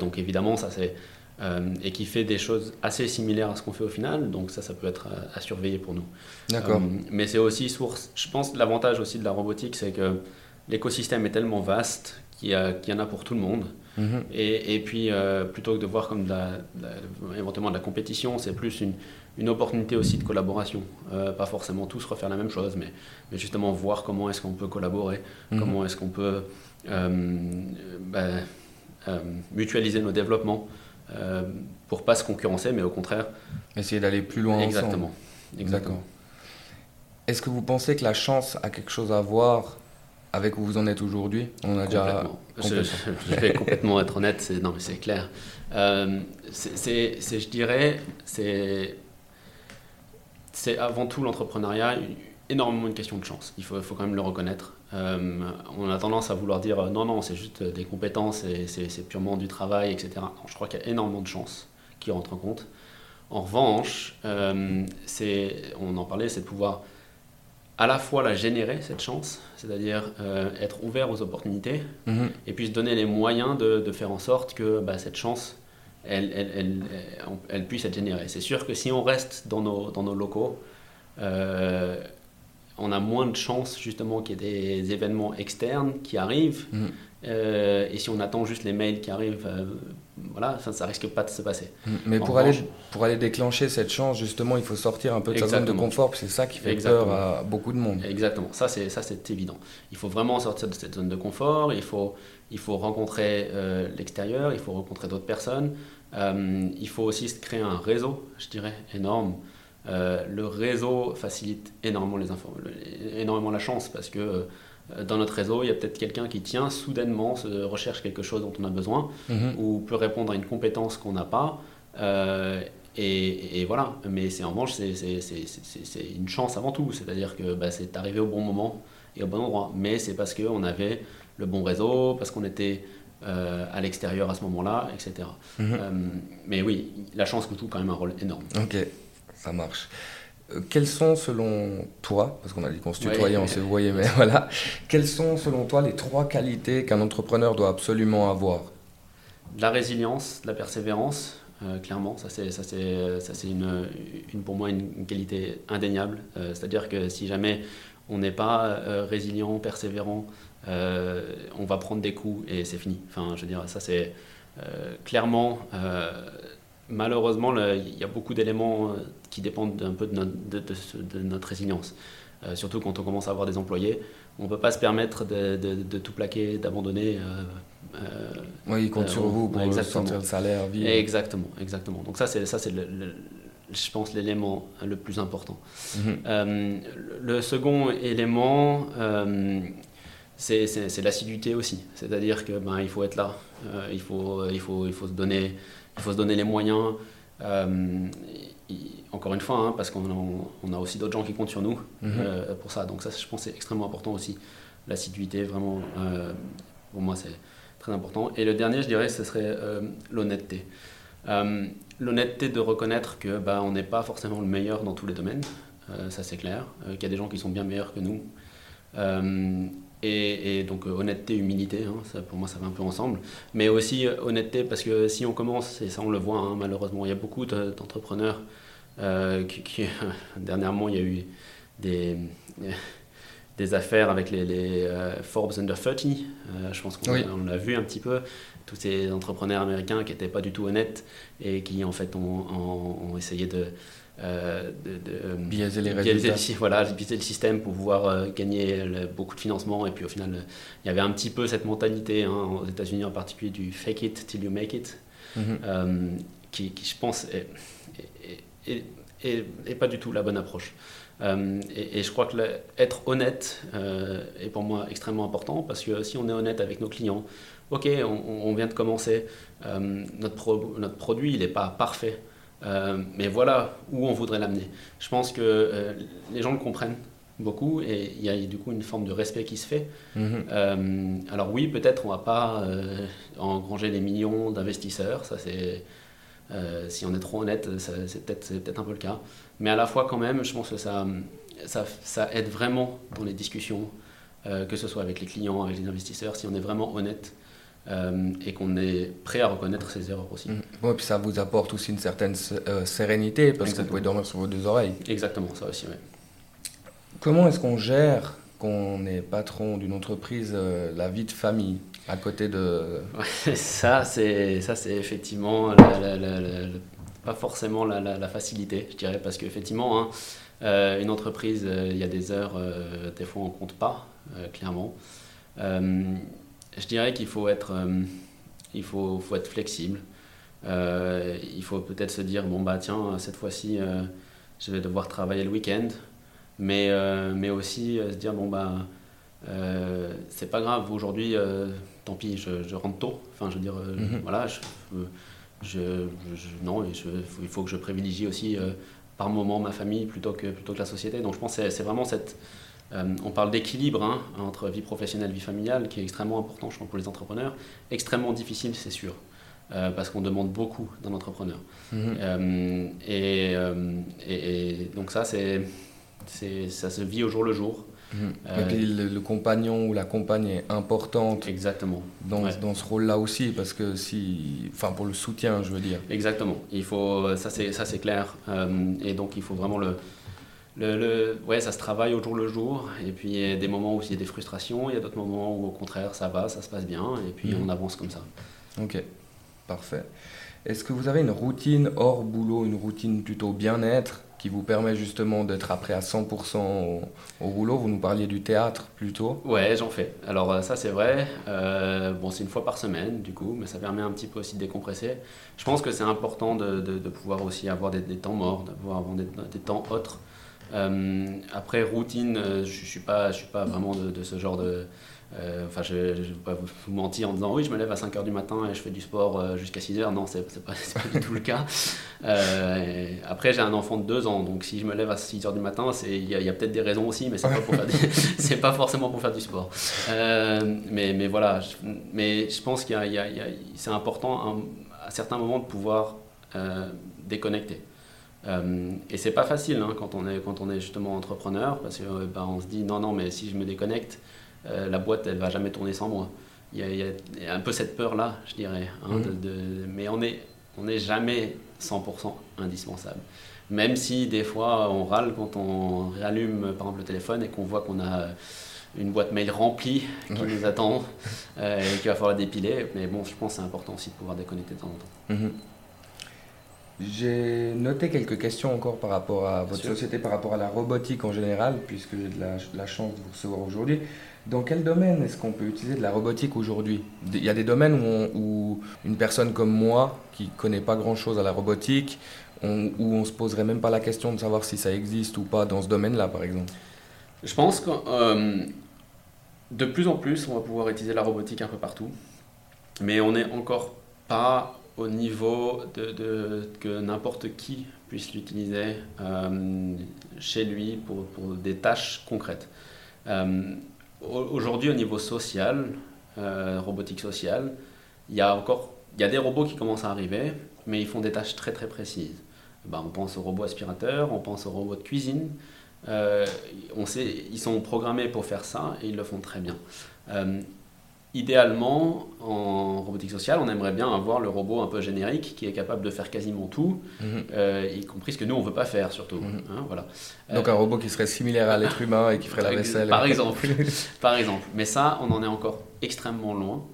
donc évidemment, ça c'est euh, et qui fait des choses assez similaires à ce qu'on fait au final. Donc ça, ça peut être à, surveiller pour nous. D'accord. Euh, mais c'est aussi source. Je pense l'avantage aussi de la robotique, c'est que l'écosystème est tellement vaste qu'il y, y, en a pour tout le monde. Mhm. Et, et, puis, euh, plutôt que de voir comme de la, éventuellement de la compétition, c'est plus une, une, opportunité aussi de collaboration. pas forcément tous refaire la même chose, mais, mais justement voir comment est-ce qu'on peut collaborer, mhm. comment est-ce qu'on peut ben, mutualiser nos développements. Euh, pour pas se concurrencer, mais au contraire. Essayer d'aller plus loin Exactement. Exactement. Est-ce que vous pensez que la chance a quelque chose à voir avec où vous en êtes aujourd'hui? On a déjà. Je, je, vais complètement être honnête, non mais c'est clair. Euh, c'est, je dirais, c'est, c'est avant tout l'entrepreneuriat énormément une question de chance. Il faut, faut quand même le reconnaître. Euh, on a tendance à vouloir dire non, non, c'est juste des compétences et c'est purement du travail, etc. je crois qu'il y a énormément de chance qui rentrent en compte. En revanche, euh, on en parlait, c'est de pouvoir à la fois la générer, cette chance, c'est-à-dire euh, être ouvert aux opportunités, mhm. et puis se donner les moyens de, faire en sorte que bah, cette chance elle, elle, elle, elle, puisse être générée. C'est sûr que si on reste dans nos, dans nos locaux, euh, on a moins de chances justement qu'il y ait des événements externes qui arrivent. Mm. Euh, et si on attend juste les mails qui arrivent, euh, voilà, ça, ça risque pas de se passer. Mm. Mais pour, aller, pour aller déclencher cette chance, justement, il faut sortir un peu de sa zone de confort, c'est ça qui fait peur à beaucoup de monde. Exactement, ça c'est, ça c'est évident. Il faut vraiment sortir de cette zone de confort, il faut, il faut rencontrer euh, l'extérieur, il faut rencontrer d'autres personnes, il faut aussi créer un réseau, je dirais, énorme. Le réseau facilite énormément, les énormément la chance parce que euh, dans notre réseau, il y a peut-être quelqu'un qui tient soudainement, se recherche quelque chose dont on a besoin, mhm. ou peut répondre à une compétence qu'on n'a pas. Euh, et, voilà, mais c'est en revanche, c'est une chance avant tout, c'est-à-dire que bah, c'est arrivé au bon moment et au bon endroit. Mais c'est parce qu'on avait le bon réseau, parce qu'on était euh, à l'extérieur à ce moment-là, etc. Mhm. mais oui, la chance joue quand même un rôle énorme. Ok, ça marche. Euh, quels sont selon toi, parce qu'on a dit qu'on se tutoyait, on s'est voyé, mais voilà, quelles sont selon toi les trois qualités qu'un entrepreneur doit absolument avoir? La résilience, la persévérance, euh, clairement, ça c'est ça c'est ça c'est une, une, pour moi une, qualité indéniable. Euh, c'est-à-dire que si jamais on n'est pas résilient, persévérant, on va prendre des coups et c'est fini. Enfin, je veux dire, ça c'est clairement malheureusement, il y a beaucoup d'éléments euh, qui dépendent un peu de notre, de, notre résilience. Euh, surtout quand on commence à avoir des employés, on ne peut pas se permettre de, tout plaquer, d'abandonner. Euh, oui, ils comptent sur vous pour sortir le salaire, vivre. Exactement, exactement. Donc ça, c'est ça, c'est je pense l'élément le plus important. Mhm. le second élément, c'est l'assiduité aussi. C'est-à-dire que ben, il faut être là, il faut il faut il faut se donner il faut se donner les moyens. Euh, encore une fois, hein, parce qu'on a, aussi d'autres gens qui comptent sur nous mhm. euh, pour ça. Donc ça, je pense, c'est extrêmement important aussi. L'assiduité, vraiment, euh, pour moi, c'est très important. Et le dernier, je dirais, ce serait l'honnêteté. l'honnêteté de reconnaître que bah, on n'est pas forcément le meilleur dans tous les domaines, ça c'est clair, qu'il y a des gens qui sont bien meilleurs que nous. Et, donc euh, honnêteté, humilité, hein, ça, pour moi ça va un peu ensemble. Mais aussi euh, honnêteté parce que si on commence, et ça on le voit hein, malheureusement, il y a beaucoup d'entrepreneurs euh, qui, dernièrement il y a eu des, des affaires avec les, Forbes Under 30, je pense qu'on l'a vu un petit peu, tous ces entrepreneurs américains qui n'étaient pas du tout honnêtes et qui en fait ont essayé de euh, de, de, biaiser les résultats. Le, voilà, biaiser le système pour pouvoir euh, gagner beaucoup de financement. Et puis au final, il y avait un petit peu cette mentalité, hein, aux États-Unis en particulier, du fake it till you make it, mhm. euh, qui, qui, je pense, est, est, pas du tout la bonne approche. et, je crois que être honnête est pour moi extrêmement important parce que si on est honnête avec nos clients, ok, on, on vient de commencer, notre, notre produit il n'est pas parfait. Euh, mais voilà où on voudrait l'amener. Je pense que euh, les gens le comprennent beaucoup et il y a du coup une forme de respect qui se fait. Mhm. Euh, alors oui, peut-être on va pas engranger des millions d'investisseurs, ça c'est si on est trop honnête, c'est peut-être peut un peu le cas. Mais à la fois quand même, je pense que ça, ça, ça aide vraiment dans les discussions, que ce soit avec les clients, avec les investisseurs, si on est vraiment honnête euh, et qu'on est prêt à reconnaître ses erreurs aussi. Mmh. puis ça vous apporte aussi une certaine euh, sérénité parce que vous pouvez dormir sur vos deux oreilles. Exactement, ça aussi, oui. Comment est-ce qu'on gère, qu'on est patron d'une entreprise, euh, la vie de famille à côté de... ça, c'est effectivement pas forcément la, facilité, je dirais, parce qu'effectivement, hein, une entreprise, il y a des heures, des fois on ne compte pas, clairement je dirais qu'il faut être, euh, il faut, faut, être flexible. Euh, il faut peut-être se dire bon bah tiens cette fois-ci euh, je vais devoir travailler le week-end, mais mais aussi se dire bon bah c'est pas grave aujourd'hui tant pis je, je, rentre tôt. Enfin je veux dire mhm. voilà je, je, non il faut que je privilégie aussi par moment ma famille plutôt que plutôt que la société. Donc je pense que c'est vraiment cette euh, on parle d'équilibre hein, entre vie professionnelle et vie familiale, qui est extrêmement important, je pense, pour les entrepreneurs. Extrêmement difficile, c'est sûr, euh, parce qu'on demande beaucoup d'un entrepreneur. Mhm. Euh, et, donc ça, c'est, ça se vit au jour le jour. Mhm. le, compagnon ou la compagne est importante. Exactement. Dans, dans ce rôle-là aussi, parce que si, enfin pour le soutien, je veux dire. Exactement. Il faut, ça c'est ça c'est clair. et donc il faut vraiment le le, ouais, ça se travaille au jour le jour. Et puis il y a des moments où il y a des frustrations, il y a d'autres moments où au contraire ça va, ça se passe bien, et puis mhm. on avance comme ça. Ok, parfait. Est-ce que vous avez une routine hors boulot, une routine plutôt bien-être qui vous permet justement d'être après à 100% au, boulot? Vous nous parliez du théâtre plutôt Ouais, j'en fais. Alors euh, ça c'est vrai. Euh, bon, c'est une fois par semaine du coup, mais ça permet un petit peu aussi de décompresser. Je pense que c'est important de, de, pouvoir aussi avoir des, temps morts, d'avoir des, des temps autres. Euh, après, routine, euh, je ne suis, pas, je suis pas vraiment de, ce genre de... Euh, enfin, je ne vais pas vous mentir en disant oui, je me lève à 5h du matin et je fais du sport jusqu'à 6h. Non, ce n'est pas, pas, du tout le cas. après, j'ai un enfant de 2 ans, donc si je me lève à 6h du matin, il y a, peut-être des raisons aussi, mais ce n'est pas, pas forcément pour faire du sport. mais, mais voilà, je, mais je pense qu'il c'est important à certains moments de pouvoir déconnecter. Euh, et c'est pas facile hein, quand, on est, quand on est justement entrepreneur parce qu'on euh, bah, se dit non, non, mais si je me déconnecte, euh, la boîte elle va jamais tourner sans moi. Il y a, un peu cette peur là, je dirais. Hein, mmh. de, mais on n'est on est jamais 100% indispensable. Même si des fois on râle quand on réallume par exemple le téléphone et qu'on voit qu'on a une boîte mail remplie qui nous attend et qu'il va falloir dépiler. Mais bon, je pense que c'est important aussi de pouvoir déconnecter de temps en temps. Mmh. J'ai noté quelques questions encore par rapport à votre société, par rapport à la robotique en général, puisque j'ai de la, chance de vous recevoir aujourd'hui. Dans quel domaine est-ce qu'on peut utiliser de la robotique aujourd'hui? Il y a des domaines où, où, une personne comme moi, qui ne connaît pas grand-chose à la robotique, où on se poserait même pas la question de savoir si ça existe ou pas dans ce domaine-là, par exemple? Je pense que euh, de plus en plus, on va pouvoir utiliser la robotique un peu partout, mais on n'est encore pas au niveau de, que n'importe qui puisse l'utiliser euh, chez lui pour, pour, des tâches concrètes. Euh, aujourd'hui, au niveau social, euh, robotique sociale, il y a encore il y a des robots qui commencent à arriver, mais ils font des tâches très très précises. Ben, on pense aux robots aspirateurs, on pense aux robots de cuisine. on sait, ils sont programmés pour faire ça et ils le font très bien idéalement, en robotique sociale, on aimerait bien avoir le robot un peu générique qui est capable de faire quasiment tout, mhm. euh, y compris ce que nous, on ne veut pas faire surtout. Mhm. Hein, voilà. Donc un robot qui serait similaire à l'être humain et qui ferait la vaisselle. Par exemple. par exemple. Mais ça, on en est encore extrêmement loin.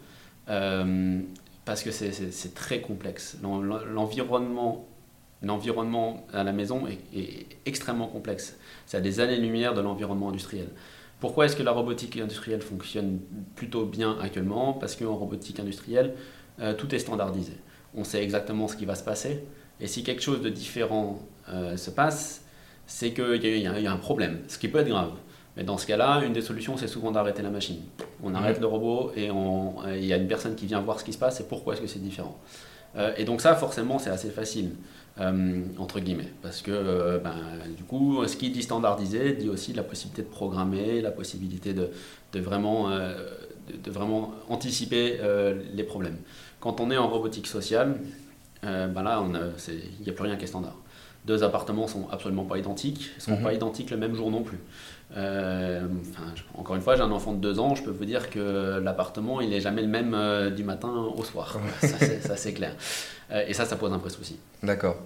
Euh, parce que c'est très complexe. L'environnement l'environnement à la maison est, est extrêmement complexe. C'est à des années-lumière de l'environnement industriel. Pourquoi est-ce que la robotique industrielle fonctionne plutôt bien actuellement? Parce qu'en robotique industrielle, euh, tout est standardisé. On sait exactement ce qui va se passer. Et si quelque chose de différent euh, se passe, c'est qu'il y, y, a un problème, ce qui peut être grave. Mais dans ce cas-là, une des solutions, c'est souvent d'arrêter la machine. On arrête le robot et il y a une personne qui vient voir ce qui se passe et pourquoi est-ce que c'est différent. Euh, et donc ça, forcément, c'est assez facile. Euh, entre guillemets. Parce que euh, ben, du coup, ce qui dit standardisé dit aussi la possibilité de programmer, la possibilité de, de vraiment, euh, de, vraiment anticiper les problèmes. Quand on est en robotique sociale, ben là, il n'y a plus rien qui est standard. Deux appartements sont absolument pas identiques, ne sont mhm. pas identiques le même jour non plus. Encore une fois, j'ai un enfant de deux ans, je peux vous dire que l'appartement, il n'est jamais le même du matin au soir. ça, c'est clair. Euh, et ça, ça pose un vrai souci. D'accord.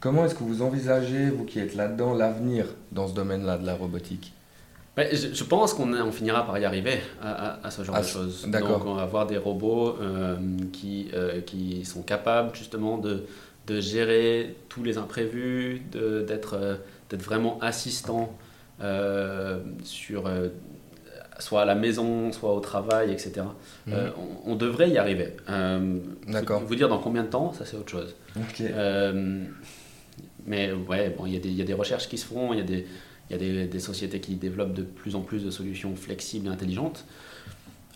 Comment est-ce que vous envisagez, vous qui êtes là-dedans, l'avenir dans ce domaine-là de la robotique? Ben, je, pense qu'on on finira par y arriver à, ce genre de choses. Donc on va avoir des robots euh, qui, euh, qui sont capables justement de, de gérer tous les imprévus, d'être vraiment assistant sur soit à la maison, soit au travail, etc. Mhm. Euh, on, devrait y arriver. Euh, D'accord. Vous dire dans combien de temps, ça c'est autre chose. Euh, mais ouais, bon, il y, y, a des recherches qui se font, il y a, des, y a des, des, sociétés qui développent de plus en plus de solutions flexibles et intelligentes.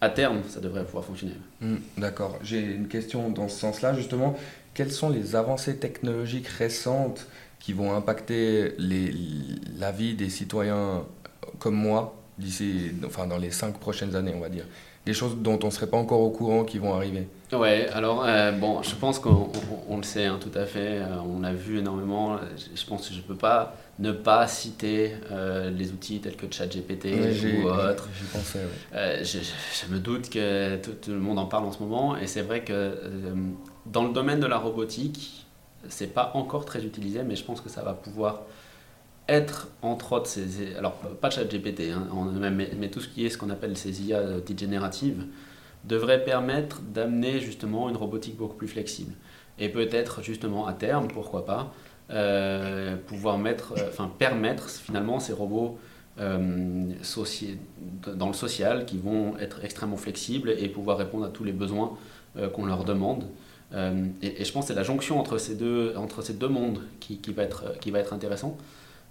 À terme, ça devrait pouvoir fonctionner. Mhm, d'accord. J'ai une question dans ce sens-là, justement. Quelles sont les avancées technologiques récentes qui vont impacter les, la vie des citoyens comme moi d'ici, enfin dans les cinq prochaines années, on va dire Des choses dont on ne serait pas encore au courant qui vont arriver Ouais, alors bon, je pense qu'on le sait hein, tout à fait, on l'a vu énormément. Je pense que je ne peux pas ne pas citer les outils tels que ChatGPT ou autres. J'y pensais, je, je, me doute que tout, tout, le monde en parle en ce moment et c'est vrai que dans le domaine de la robotique, c'est pas encore très utilisé, mais je pense que ça va pouvoir être, entre autres, ces, alors pas ChatGPT, hein, mais, mais, tout ce qui est ce qu'on appelle ces IA dites génératives, devrait permettre d'amener justement une robotique beaucoup plus flexible. Et peut-être justement à terme, pourquoi pas, euh, pouvoir mettre, euh, enfin permettre finalement ces robots euh, dans le social qui vont être extrêmement flexibles et pouvoir répondre à tous les besoins qu'on leur demande. Euh, et, je pense que c'est la jonction entre ces deux, entre ces deux mondes qui, qui va, être, qui va être intéressant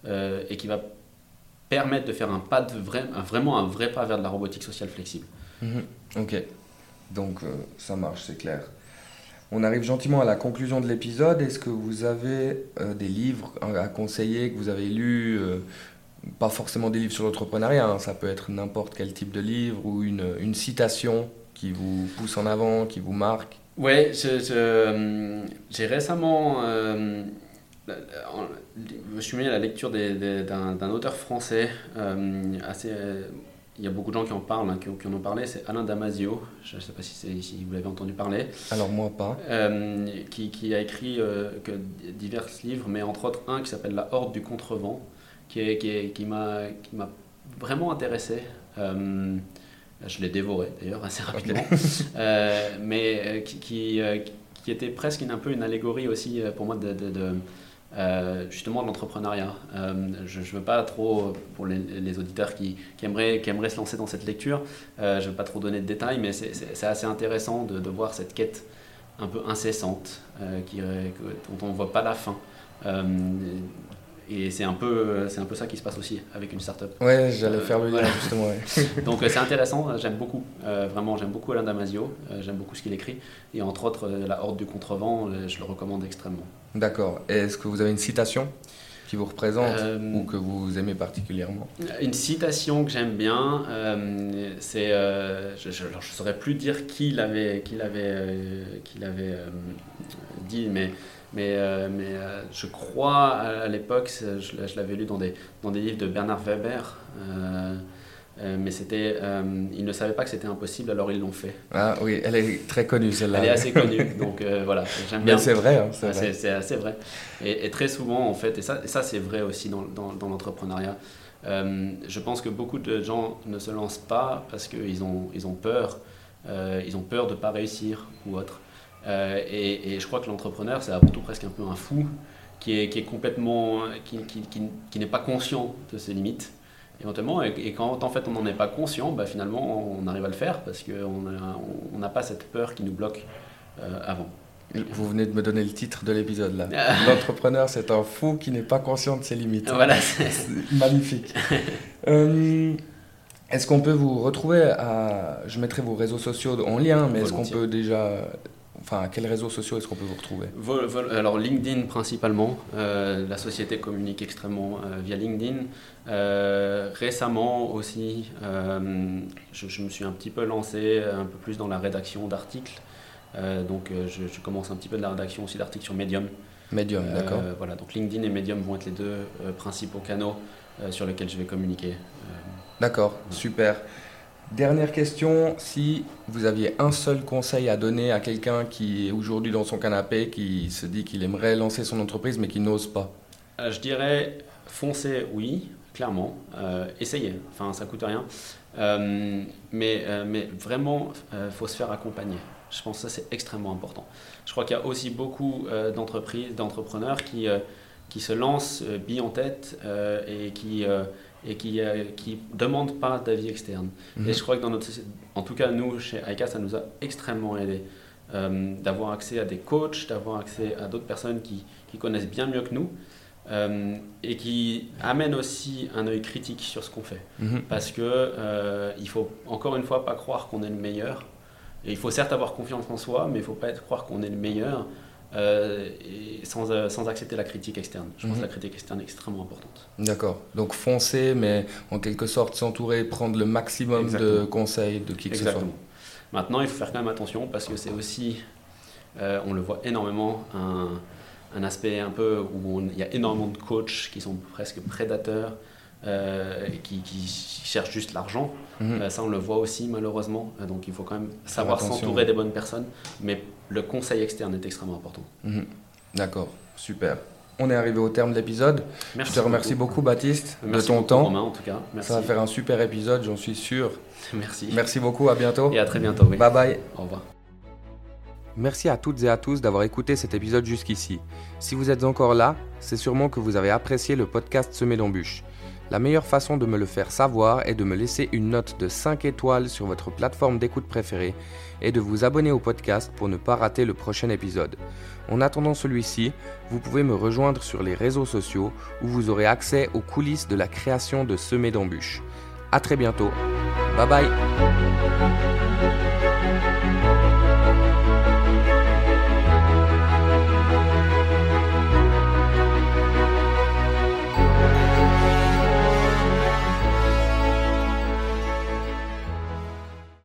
euh, et qui va permettre de faire un pas de vrai, vraiment un vrai pas vers de la robotique sociale flexible. Mhm. ok, donc euh, ça marche, c'est clair. On arrive gentiment à la conclusion de l'épisode. Est-ce que vous avez des livres à conseiller que vous avez lus Pas forcément des livres sur l'entrepreneuriat, hein, ça peut être n'importe quel type de livre ou une, une citation qui vous pousse en avant, qui vous marque? Ouais, euh, j'ai récemment. Euh, je me suis mis à la lecture d'un auteur français euh, assez. Il y a beaucoup de gens qui en parlent, hein, qui, en ont parlé, c'est Alain Damasio, je ne sais pas si, si vous l'avez entendu parler. Alors moi pas. qui, qui, a écrit que divers livres, mais entre autres un qui s'appelle La Horde du Contrevent, qui, qui, qui m'a vraiment intéressé. Je l'ai dévoré d'ailleurs assez rapidement, euh, mais euh, qui, euh, qui, était presque une, un peu une allégorie aussi pour moi de, de, justement de l'entrepreneuriat. je ne veux pas trop, pour les, auditeurs qui, qui, aimeraient, qui aimeraient se lancer dans cette lecture, je ne veux pas trop donner de détails, mais c'est assez intéressant de, de, voir cette quête un peu incessante qui, dont on ne voit pas la fin. Et c'est un, peu, c'est un peu ça qui se passe aussi avec une startup. Ouais, j'allais faire le lien justement. Donc euh, c'est intéressant, j'aime beaucoup, euh, vraiment j'aime beaucoup Alain Damasio, euh, j'aime beaucoup ce qu'il écrit. Et entre autres, La Horde du Contrevent, je le recommande extrêmement. D'accord. Est-ce que vous avez une citation qui vous représente ou que vous aimez particulièrement? Une citation que j'aime bien, c'est, je ne saurais plus dire qui l'avait, qui l'avait, qui l'avait dit, mais mais, euh, mais euh, je crois à, l'époque, je, l'avais lu dans des, dans des livres de Bernard Weber, euh, mais c'était, ils ne savaient pas que c'était impossible, alors ils l'ont fait. Ah oui, elle est très connue celle-là. Elle est assez connue, donc voilà, j'aime bien. c'est vrai, hein, c'est assez vrai. Et, très souvent, en fait, et ça, et ça c'est vrai aussi dans, dans, dans l'entrepreneuriat, je pense que beaucoup de gens ne se lancent pas parce qu'ils ont, ils ont peur, ils ont peur de ne pas réussir ou autre. Euh, et, je crois que l'entrepreneur, c'est avant tout presque un peu un fou qui est, qui est complètement, qui, qui, qui, n'est pas conscient de ses limites éventuellement. Et, quand en fait on n'en est pas conscient, bah, finalement on arrive à le faire parce qu'on n'a pas cette peur qui nous bloque euh, avant. Vous venez de me donner le titre de l'épisode là. L'entrepreneur, c'est un fou qui n'est pas conscient de ses limites. Voilà. Magnifique. Euh, est-ce qu'on peut vous retrouver à... Je mettrai vos réseaux sociaux en lien, mais est-ce qu'on peut déjà Enfin, quels réseaux sociaux est-ce qu'on peut vous retrouver Alors LinkedIn principalement. Euh, la société communique extrêmement euh, via LinkedIn. Euh, récemment aussi, je, me suis un petit peu lancé un peu plus dans la rédaction d'articles. donc je, commence un petit peu de la rédaction aussi d'articles sur Medium. Medium, d'accord. Voilà, donc LinkedIn et Medium vont être les deux principaux canaux sur lesquels je vais communiquer. D'accord, super. Dernière question, si vous aviez un seul conseil à donner à quelqu'un qui est aujourd'hui dans son canapé, qui se dit qu'il aimerait lancer son entreprise mais qui n'ose pas euh, Je dirais foncez, oui, clairement. Euh, essayez, enfin ça coûte rien. Euh, mais, mais vraiment, il faut se faire accompagner. Je pense que ça c'est extrêmement important. Je crois qu'il y a aussi beaucoup d'entreprises, d'entrepreneurs qui, qui se lancent billes en tête et qui et qui ne euh, qui demandent pas d'avis externe. Mhm. Et je crois que dans notre en tout cas nous chez ICA, ça nous a extrêmement aidé euh, d'avoir accès à des coachs, d'avoir accès à d'autres personnes qui, qui, connaissent bien mieux que nous euh, et qui amènent aussi un œil critique sur ce qu'on fait. Mhm. Parce que il faut encore une fois pas croire qu'on est le meilleur. Et il faut certes avoir confiance en soi, mais il ne faut pas être, croire qu'on est le meilleur. Euh, et sans, euh, sans, accepter la critique externe. Je pense que la mhm. critique externe est extrêmement importante. D'accord. Donc foncer, mais en quelque sorte s'entourer, prendre le maximum de conseils de qui que ce soit. Maintenant, il faut faire quand même attention parce que c'est aussi, on le voit énormément, un, un aspect un peu où il y a énormément de coachs qui sont presque prédateurs, euh, qui, cherchent juste l'argent. Mhm. Euh, ça, on le voit aussi malheureusement. Euh, donc, il faut quand même savoir s'entourer des bonnes personnes. Mais le conseil externe est extrêmement important. Mhm. D'accord, super. On est arrivé au terme de l'épisode. Je te remercie beaucoup, Baptiste de ton temps. en tout cas. Ça va faire un super épisode, j'en suis sûr. Merci. Merci beaucoup, à bientôt. Et à très bientôt. Bye bye. Au revoir. Merci à toutes et à tous d'avoir écouté cet épisode jusqu'ici. Si vous êtes encore là, c'est sûrement que vous avez apprécié le podcast Semé d'embûches. La meilleure façon de me le faire savoir est de me laisser une note de 5 étoiles sur votre plateforme d'écoute préférée et de vous abonner au podcast pour ne pas rater le prochain épisode. En attendant celui-ci, vous pouvez me rejoindre sur les réseaux sociaux où vous aurez accès aux coulisses de la création de Semé d'embûches. A très bientôt. Bye bye